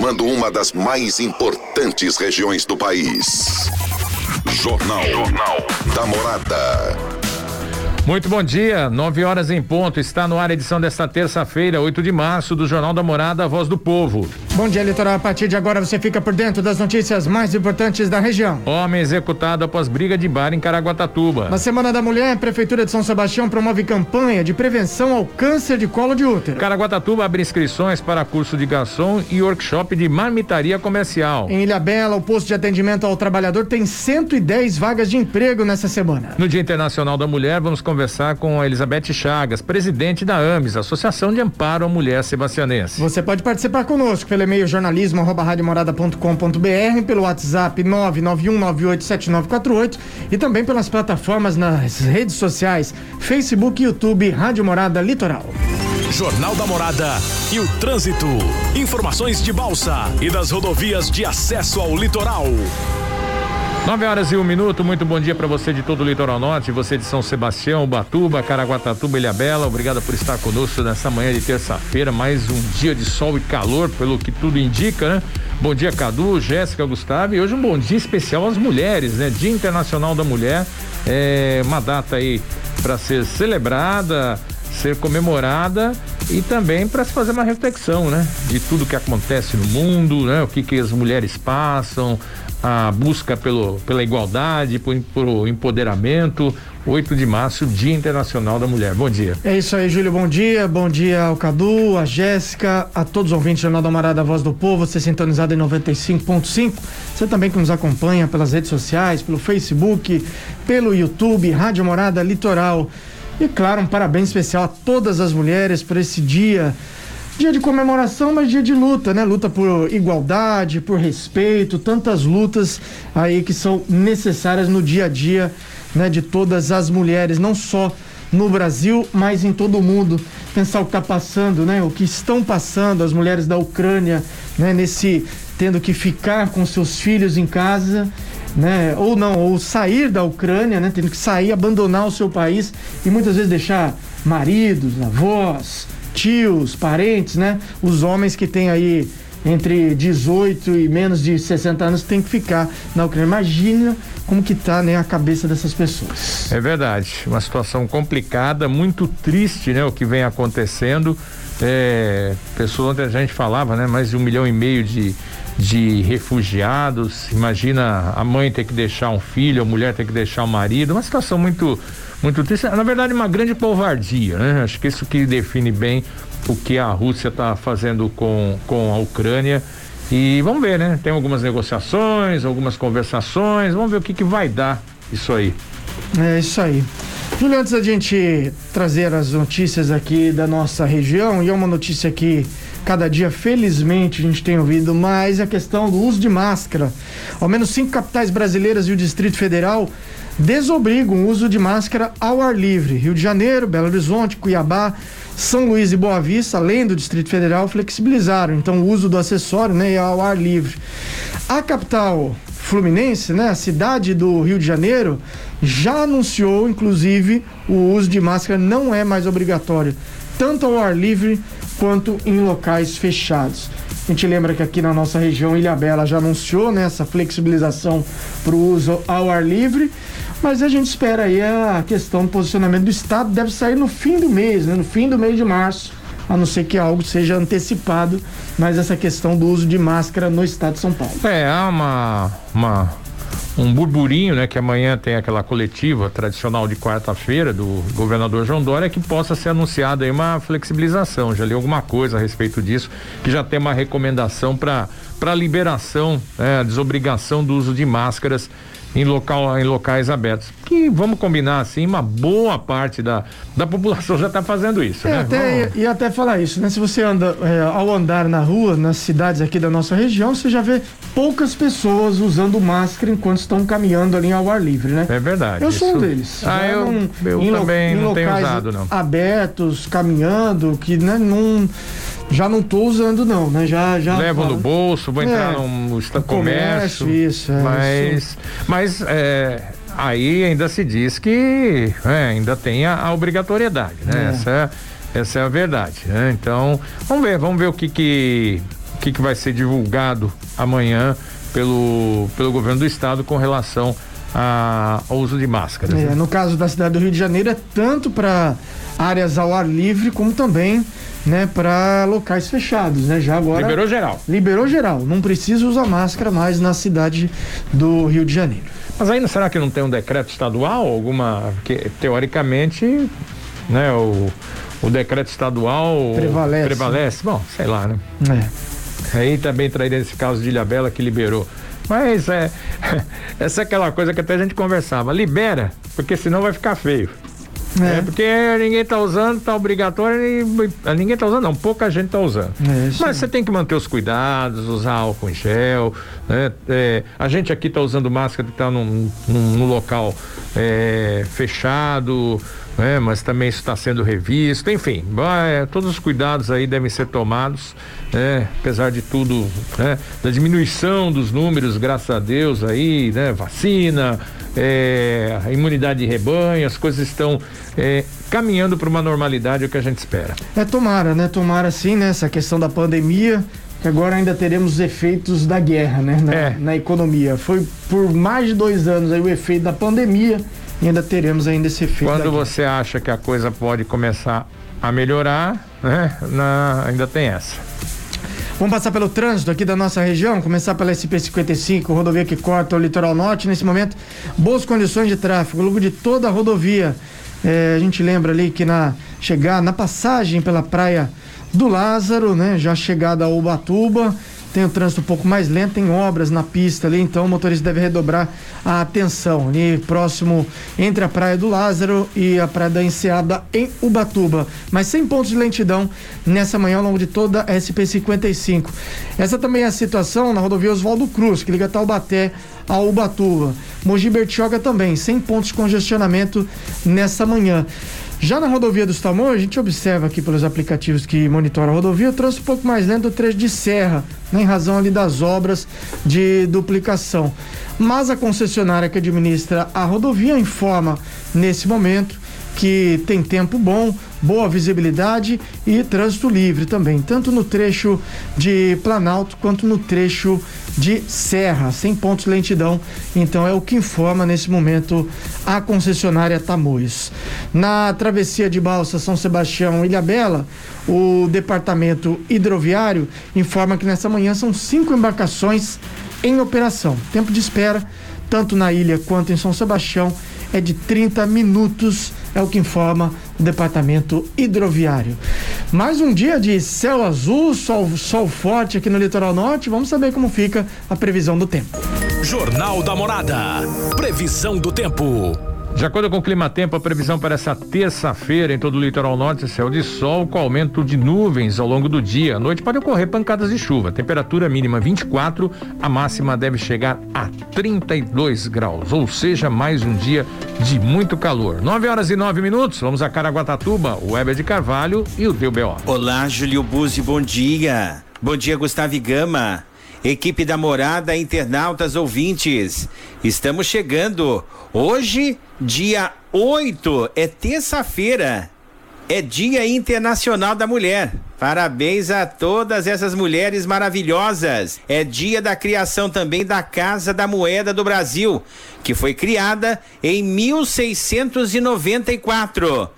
informando uma das mais importantes regiões do país. Jornal, Jornal da Morada. Muito bom dia, 9 horas em ponto. Está no ar a edição desta terça-feira, 8 de março, do Jornal da Morada, a Voz do Povo. Bom dia, litoral. A partir de agora você fica por dentro das notícias mais importantes da região. Homem executado após briga de bar em Caraguatatuba. Na Semana da Mulher, a Prefeitura de São Sebastião promove campanha de prevenção ao câncer de colo de útero. Caraguatatuba abre inscrições para curso de garçom e workshop de marmitaria comercial. Em Ilha Bela, o posto de atendimento ao trabalhador tem 110 vagas de emprego nessa semana. No Dia Internacional da Mulher, vamos conversar com a Elizabeth Chagas, presidente da AMES, Associação de Amparo à Mulher Sebastianense. Você pode participar conosco pelo e-mail jornalismo jornalismo@radiomorada.com.br, pelo WhatsApp 991987948 e também pelas plataformas nas redes sociais Facebook YouTube Rádio Morada Litoral. Jornal da Morada e o trânsito. Informações de Balsa e das rodovias de acesso ao litoral. 9 horas e um minuto, muito bom dia para você de todo o litoral norte, você de São Sebastião, Batuba, Caraguatatuba, Ilhabela, obrigado por estar conosco nessa manhã de terça-feira, mais um dia de sol e calor, pelo que tudo indica, né? Bom dia, Cadu, Jéssica, Gustavo, e hoje um bom dia especial às mulheres, né? Dia Internacional da Mulher, é uma data aí para ser celebrada, ser comemorada e também para se fazer uma reflexão, né? De tudo que acontece no mundo, né? O que que as mulheres passam, a busca pelo, pela igualdade, por, por empoderamento. 8 de março, Dia Internacional da Mulher. Bom dia. É isso aí, Júlio. Bom dia. Bom dia ao Cadu, a Jéssica, a todos os ouvintes do Jornal da Marada Voz do Povo, você sintonizado em 95.5. Você também que nos acompanha pelas redes sociais, pelo Facebook, pelo YouTube, Rádio Morada Litoral. E claro, um parabéns especial a todas as mulheres por esse dia dia de comemoração, mas dia de luta, né? Luta por igualdade, por respeito, tantas lutas aí que são necessárias no dia a dia, né? De todas as mulheres, não só no Brasil, mas em todo o mundo. Pensar o que está passando, né? O que estão passando as mulheres da Ucrânia, né? Nesse tendo que ficar com seus filhos em casa, né? Ou não, ou sair da Ucrânia, né? Tendo que sair, abandonar o seu país e muitas vezes deixar maridos, avós, tios, parentes, né? Os homens que têm aí entre 18 e menos de 60 anos tem que ficar na Ucrânia. Imagina como que tá, né, a cabeça dessas pessoas. É verdade, uma situação complicada, muito triste, né, o que vem acontecendo. É, ontem a gente falava, né, mais de um milhão e meio de, de refugiados. Imagina a mãe ter que deixar um filho, a mulher ter que deixar o um marido, uma situação muito muito triste. Na verdade, uma grande covardia, né? Acho que isso que define bem o que a Rússia está fazendo com, com a Ucrânia. E vamos ver, né? Tem algumas negociações, algumas conversações, vamos ver o que, que vai dar isso aí. É isso aí. Júlio, antes da gente trazer as notícias aqui da nossa região, e é uma notícia que cada dia, felizmente, a gente tem ouvido mais, a questão do uso de máscara. Ao menos cinco capitais brasileiras e o Distrito Federal desobrigam o uso de máscara ao ar livre. Rio de Janeiro, Belo Horizonte, Cuiabá, São Luís e Boa Vista, além do Distrito Federal, flexibilizaram então o uso do acessório né, ao ar livre. A capital fluminense, né, a cidade do Rio de Janeiro, já anunciou, inclusive, o uso de máscara não é mais obrigatório, tanto ao ar livre quanto em locais fechados. A gente lembra que aqui na nossa região Ilha Bela já anunciou né, essa flexibilização para o uso ao ar livre. Mas a gente espera aí a questão do posicionamento do Estado deve sair no fim do mês, né? no fim do mês de março, a não ser que algo seja antecipado, mas essa questão do uso de máscara no Estado de São Paulo. É, há uma, uma um burburinho, né, que amanhã tem aquela coletiva tradicional de quarta-feira do governador João Dória que possa ser anunciada aí uma flexibilização. Já li alguma coisa a respeito disso, que já tem uma recomendação para para liberação, né, a desobrigação do uso de máscaras em, local, em locais abertos. Que vamos combinar assim, uma boa parte da, da população já está fazendo isso. É, né? até, e, e, até falar isso, né? Se você anda é, ao andar na rua, nas cidades aqui da nossa região, você já vê poucas pessoas usando máscara enquanto estão caminhando ali ao ar livre, né? É verdade. Eu sou um deles. Ah, eu, eu em, também não tenho usado, não. Abertos, caminhando, que né, não já não tô usando não, né? Já já levo no bolso, vou entrar é, num comércio, comércio, isso, é, mas isso. mas é, aí ainda se diz que é, ainda tem a, a obrigatoriedade, né? É. Essa essa é a verdade, né? Então, vamos ver, vamos ver o que que que, que vai ser divulgado amanhã pelo, pelo governo do estado com relação a, ao uso de máscaras. É, né? no caso da cidade do Rio de Janeiro, é tanto para áreas ao ar livre, como também né, para locais fechados, né? Já agora Liberou geral. liberou geral, não precisa usar máscara mais na cidade do Rio de Janeiro. Mas ainda será que não tem um decreto estadual? Alguma. que teoricamente, né, o, o decreto estadual Prevalece. prevalece. Bom, sei lá, né? É. Aí também traíram esse caso de Ilhabela que liberou. Mas é. Essa é aquela coisa que até a gente conversava. Libera, porque senão vai ficar feio. É, É. porque ninguém tá usando, tá obrigatório e ninguém tá usando, não, pouca gente tá usando. É, Mas você tem que manter os cuidados, usar álcool em gel, né? É, a gente aqui tá usando máscara que tá num, num, num local é, fechado, né? Mas também isso está sendo revisto, enfim, vai, todos os cuidados aí devem ser tomados, né? Apesar de tudo, né? Da diminuição dos números, graças a Deus aí, né? Vacina, é, a imunidade de rebanho, as coisas estão é, caminhando para uma normalidade, é o que a gente espera. É, tomara, né? Tomara sim, né? Essa questão da pandemia, que agora ainda teremos os efeitos da guerra, né? Na, É. na economia. Foi por mais de dois anos aí o efeito da pandemia e ainda teremos ainda esse efeito. Quando da guerra. você acha que a coisa pode começar a melhorar, né? Na- ainda tem essa. Vamos passar pelo trânsito aqui da nossa região, começar pela SP-55, rodovia que corta o litoral norte. Nesse momento, boas condições de tráfego, ao longo de toda a rodovia. É, a gente lembra ali que na chegar na passagem pela praia do Lázaro, né? Já chegada a Ubatuba, tem o trânsito um pouco mais lento, tem obras na pista ali, então o motorista deve redobrar a atenção ali próximo entre a Praia do Lázaro e a Praia da Enseada em Ubatuba. Mas sem pontos de lentidão nessa manhã ao longo de toda a SP-55. Essa também é a situação na rodovia Oswaldo Cruz, que liga Taubaté a Ubatuba. Mogi Bertioga também, sem pontos de congestionamento nessa manhã. Já na rodovia dos Tamoios, a gente observa aqui pelos aplicativos que monitoram a rodovia, o trânsito um pouco mais lento do trecho de serra, né, em razão ali das obras de duplicação. Mas a concessionária que administra a rodovia informa nesse momento que tem tempo bom, boa visibilidade e trânsito livre também, tanto no trecho de Planalto quanto no trecho de Serra, sem pontos de lentidão. Então é o que informa nesse momento a concessionária Tamoios. Na travessia de Balsa São Sebastião Ilhabela, o departamento hidroviário informa que nessa manhã são cinco embarcações em operação. Tempo de espera, tanto na ilha quanto em São Sebastião, é de 30 minutos, é o que informa o departamento hidroviário. Mais um dia de céu azul, sol, sol forte aqui no litoral norte. Vamos saber como fica a previsão do tempo. Jornal da Morada. Previsão do tempo. De acordo com o Clima Tempo, a previsão para essa terça-feira em todo o litoral norte é céu de sol com aumento de nuvens ao longo do dia. À noite pode ocorrer pancadas de chuva. Temperatura mínima 24, a máxima deve chegar a 32 graus, ou seja, mais um dia de muito calor. 9 horas e 9 minutos, vamos a Caraguatatuba, o Weber de Carvalho e o Deu B.O. Olá, Júlio Buzzi, bom dia. Bom dia, Gustavo Gama. Equipe da Morada, internautas ouvintes. Estamos chegando. Hoje, dia 8, é terça-feira. É Dia Internacional da Mulher. Parabéns a todas essas mulheres maravilhosas. É dia da criação também da Casa da Moeda do Brasil, que foi criada em 1694.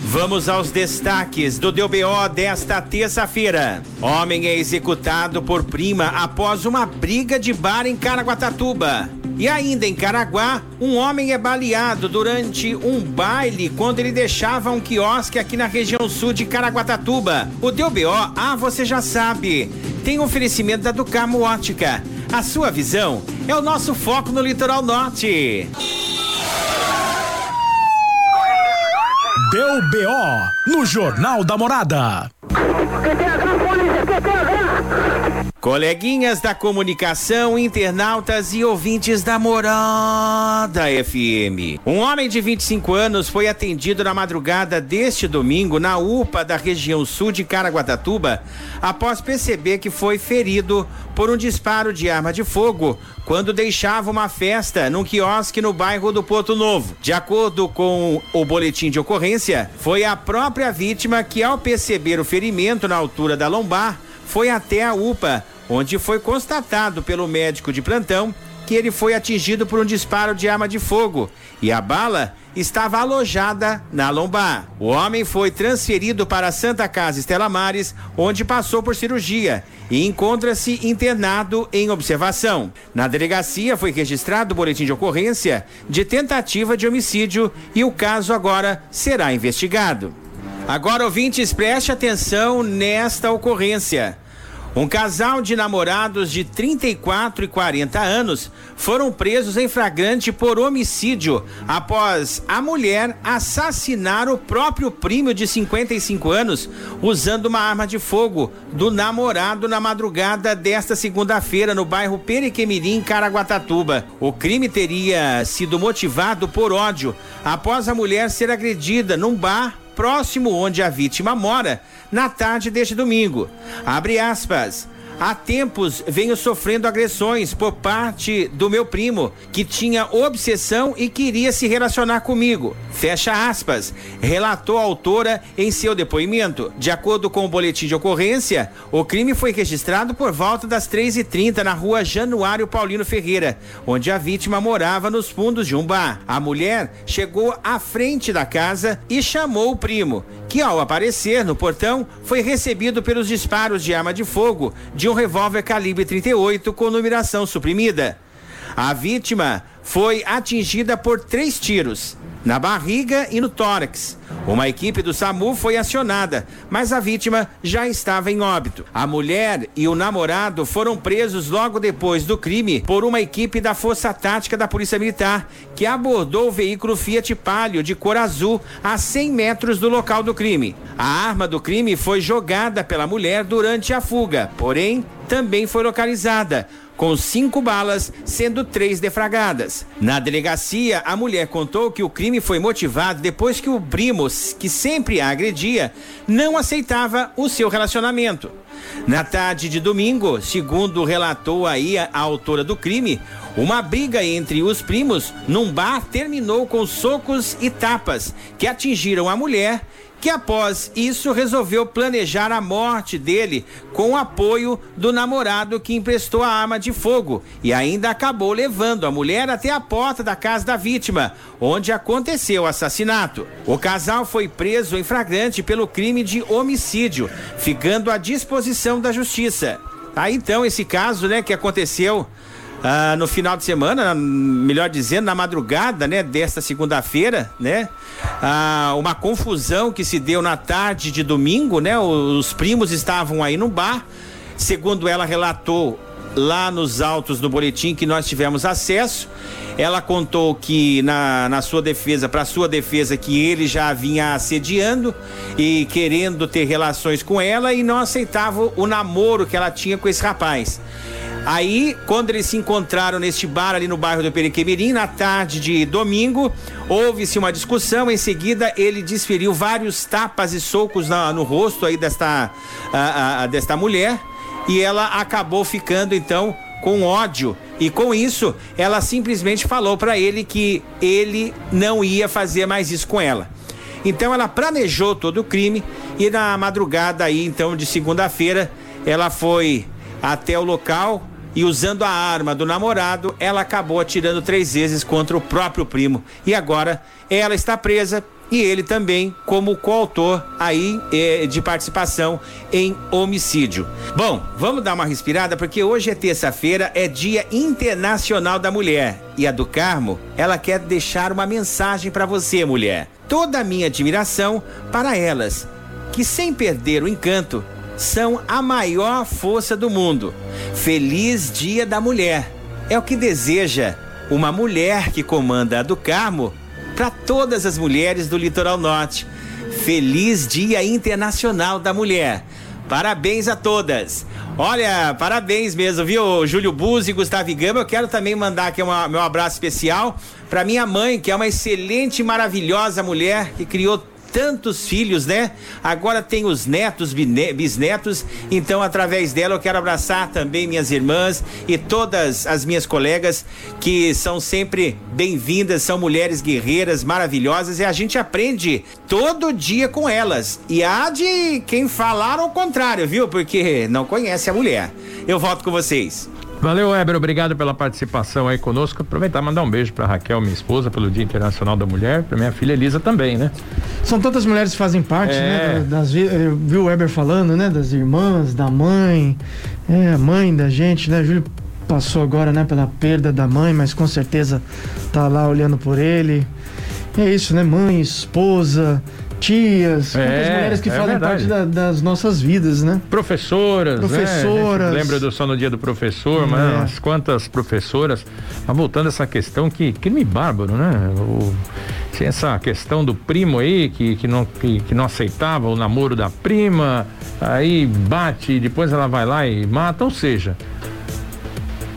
Vamos aos destaques do DBO desta terça-feira. Homem é executado por prima após uma briga de bar em Caraguatatuba. E ainda em Caraguá, um homem é baleado durante um baile quando ele deixava um quiosque aqui na região sul de Caraguatatuba. O DBO, ah, você já sabe, tem oferecimento da Ducamo Ótica. A sua visão é o nosso foco no litoral norte. Deu BO no Jornal da Morada. Coleguinhas da comunicação, internautas e ouvintes da Morada FM. Um homem de 25 anos foi atendido na madrugada deste domingo na UPA da região sul de Caraguatatuba após perceber que foi ferido por um disparo de arma de fogo quando deixava uma festa num quiosque no bairro do Porto Novo. De acordo com o boletim de ocorrência, foi a própria vítima que, ao perceber o ferimento na altura da lombar, foi até a UPA, onde foi constatado pelo médico de plantão que ele foi atingido por um disparo de arma de fogo e a bala estava alojada na lombar. O homem foi transferido para a Santa Casa Estela Mares, onde passou por cirurgia e encontra-se internado em observação. Na delegacia foi registrado o boletim de ocorrência de tentativa de homicídio e o caso agora será investigado. Agora, ouvintes, preste atenção nesta ocorrência. Um casal de namorados de 34 e 40 anos foram presos em flagrante por homicídio após a mulher assassinar o próprio primo de 55 anos usando uma arma de fogo do namorado na madrugada desta segunda-feira no bairro Periquemirim, Caraguatatuba. O crime teria sido motivado por ódio após a mulher ser agredida num bar próximo onde a vítima mora na tarde deste domingo. Abre aspas. Há tempos venho sofrendo agressões por parte do meu primo, que tinha obsessão e queria se relacionar comigo. Fecha aspas, relatou a autora em seu depoimento. De acordo com o boletim de ocorrência, o crime foi registrado por volta das 3h30 na rua Januário Paulino Ferreira, onde a vítima morava nos fundos de um bar. A mulher chegou à frente da casa e chamou o primo, que ao aparecer no portão foi recebido pelos disparos de arma de fogo de um revólver calibre 38 com numeração suprimida. A vítima foi atingida por três tiros na barriga e no tórax. Uma equipe do SAMU foi acionada, mas a vítima já estava em óbito. A mulher e o namorado foram presos logo depois do crime por uma equipe da Força Tática da Polícia Militar, que abordou o veículo Fiat Palio de cor azul a 100 metros do local do crime. A arma do crime foi jogada pela mulher durante a fuga, porém também foi localizada com cinco balas, sendo três defragadas. Na delegacia, a mulher contou que o crime foi motivado depois que o primo, que sempre a agredia, não aceitava o seu relacionamento. Na tarde de domingo, segundo relatou aí a, a autora do crime, uma briga entre os primos num bar terminou com socos e tapas que atingiram a mulher que após isso resolveu planejar a morte dele com o apoio do namorado que emprestou a arma de fogo e ainda acabou levando a mulher até a porta da casa da vítima, onde aconteceu o assassinato. O casal foi preso em flagrante pelo crime de homicídio, ficando à disposição da justiça. Aí então esse caso, né, que aconteceu ah, no final de semana, melhor dizendo, na madrugada, né, desta segunda-feira, né? Ah, uma confusão que se deu na tarde de domingo, né? Os primos estavam aí no bar, segundo ela relatou lá nos autos do boletim que nós tivemos acesso. Ela contou que na, na sua defesa, para sua defesa, que ele já vinha assediando e querendo ter relações com ela e não aceitava o namoro que ela tinha com esse rapaz. Aí, quando eles se encontraram neste bar ali no bairro do Periquemirim, na tarde de domingo, houve-se uma discussão. Em seguida, ele desferiu vários tapas e socos na, no rosto aí desta, a, a, desta mulher e ela acabou ficando então com ódio e com isso ela simplesmente falou para ele que ele não ia fazer mais isso com ela. Então ela planejou todo o crime e na madrugada aí então de segunda-feira ela foi até o local e usando a arma do namorado, ela acabou atirando três vezes contra o próprio primo. E agora ela está presa e ele também como coautor aí eh, de participação em homicídio. Bom, vamos dar uma respirada porque hoje é terça-feira, é Dia Internacional da Mulher e a do Carmo, ela quer deixar uma mensagem para você, mulher. Toda a minha admiração para elas, que sem perder o encanto são a maior força do mundo. Feliz Dia da Mulher. É o que deseja uma mulher que comanda a do Carmo para todas as mulheres do Litoral Norte. Feliz Dia Internacional da Mulher. Parabéns a todas. Olha, parabéns mesmo, viu, Júlio Buzzi e Gustavo Gama. Eu quero também mandar aqui uma, meu abraço especial para minha mãe, que é uma excelente, maravilhosa mulher que criou tantos filhos, né? Agora tem os netos, bisnetos. Então, através dela, eu quero abraçar também minhas irmãs e todas as minhas colegas que são sempre bem-vindas, são mulheres guerreiras maravilhosas e a gente aprende todo dia com elas. E há de quem falar ao contrário, viu? Porque não conhece a mulher. Eu volto com vocês. Valeu, Weber. Obrigado pela participação aí conosco. Aproveitar e mandar um beijo para Raquel, minha esposa, pelo Dia Internacional da Mulher, para minha filha Elisa também, né? São tantas mulheres que fazem parte, né, é. né? Das, viu o Weber falando, né? Das irmãs, da mãe, é, mãe da gente, né? Júlio passou agora, né, pela perda da mãe, mas com certeza tá lá olhando por ele. É isso, né? Mãe, esposa, tias, é, muitas mulheres que é fazem verdade. parte da, das nossas vidas, né? Professoras, né? Professoras. Né? Lembra do só no dia do professor, é. mas quantas professoras. Mas voltando a essa questão que crime bárbaro, né? O, essa questão do primo aí que, que, não, que, que não aceitava o namoro da prima, aí bate, depois ela vai lá e mata, ou seja,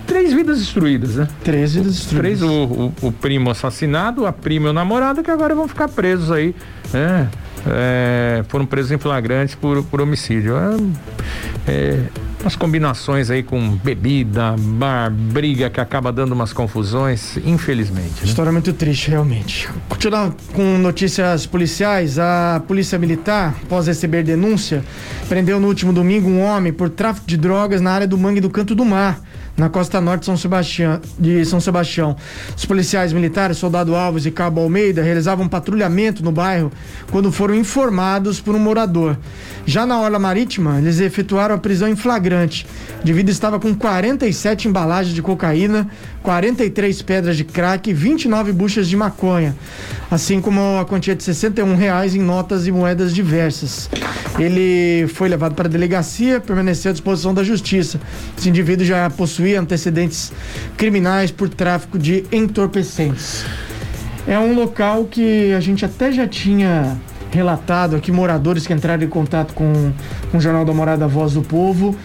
três vidas destruídas, né? Três vidas destruídas. Três, o, o, o primo assassinado, a prima e o namorado, que agora vão ficar presos aí, né? É, foram presos em flagrante por, por homicídio. É, é, umas combinações aí com bebida, bar, briga que acaba dando umas confusões, infelizmente. Né? História muito triste, realmente. Continuando com notícias policiais, a Polícia Militar, após receber denúncia, prendeu no último domingo um homem por tráfico de drogas na área do Mangue do Canto do Mar na costa norte de São Sebastião, de São Sebastião. Os policiais militares, Soldado Alves e Cabo Almeida, realizavam um patrulhamento no bairro quando foram informados por um morador. Já na Orla Marítima, eles efetuaram a prisão em flagrante. O indivíduo estava com 47 embalagens de cocaína, 43 pedras de crack e 29 buchas de maconha, assim como a quantia de 61 reais em notas e moedas diversas. Ele foi levado para a delegacia, permaneceu à disposição da justiça. Esse indivíduo já possuía antecedentes criminais por tráfico de entorpecentes. É um local que a gente até já tinha relatado aqui moradores que entraram em contato com, com o Jornal da Morada Voz do Povo,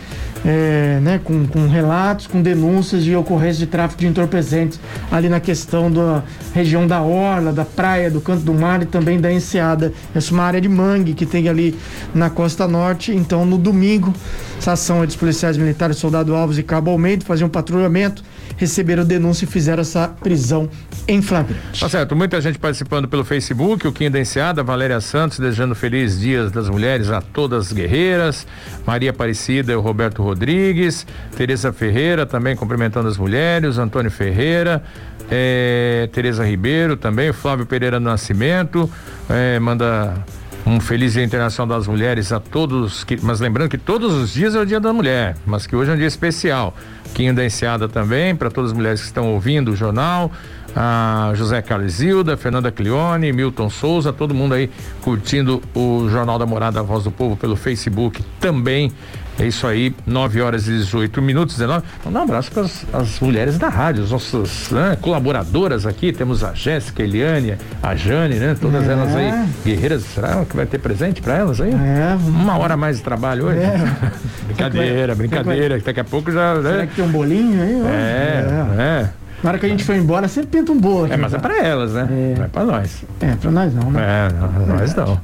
é, né, com, com, relatos, com denúncias de ocorrência de tráfico de entorpecentes ali na questão da região da Orla, da praia, do Canto do Mar e também da Enseada. Essa é uma área de mangue que tem ali na costa norte. Então, no domingo, essa ação dos policiais militares, Soldado Alves e Cabo Almeida, faziam um patrulhamento receberam denúncia e fizeram essa prisão em flagrante. Tá certo, muita gente participando pelo Facebook, o Quinho da Enseada, Valéria Santos, desejando feliz dias das mulheres a todas as guerreiras, Maria Aparecida e o Roberto Rodrigues, Tereza Ferreira também cumprimentando as mulheres, Antônio Ferreira, é, Tereza Ribeiro também, Flávio Pereira Nascimento, é, manda um feliz Dia Internacional das Mulheres a todos, que, mas lembrando que todos os dias é o Dia da Mulher, mas que hoje é um dia especial. Quinho da Enseada também, para todas as mulheres que estão ouvindo o jornal, a José Carlizilda, Fernanda Clione, Milton Souza, todo mundo aí curtindo o Jornal da Morada Voz do Povo pelo Facebook também. É isso aí, 9 horas e 18 minutos, 19. Então, um abraço para as mulheres da rádio, as nossas né, colaboradoras aqui. Temos a Jéssica, a Eliane, a Jane, né? Todas é. elas aí, guerreiras. Será que vai ter presente para elas aí? É. Uma hora mais de trabalho hoje? É. brincadeira, brincadeira. Daqui a pouco já. Né? Será que tem um bolinho aí? É, é. é. Na hora que a gente foi embora, sempre pinta um bolo. Aqui, é, mas é pra elas, né? É. Não é pra nós. É, pra nós não, né? É, não, nós não.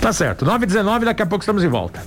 Tá certo. 9h19, daqui a pouco estamos de volta.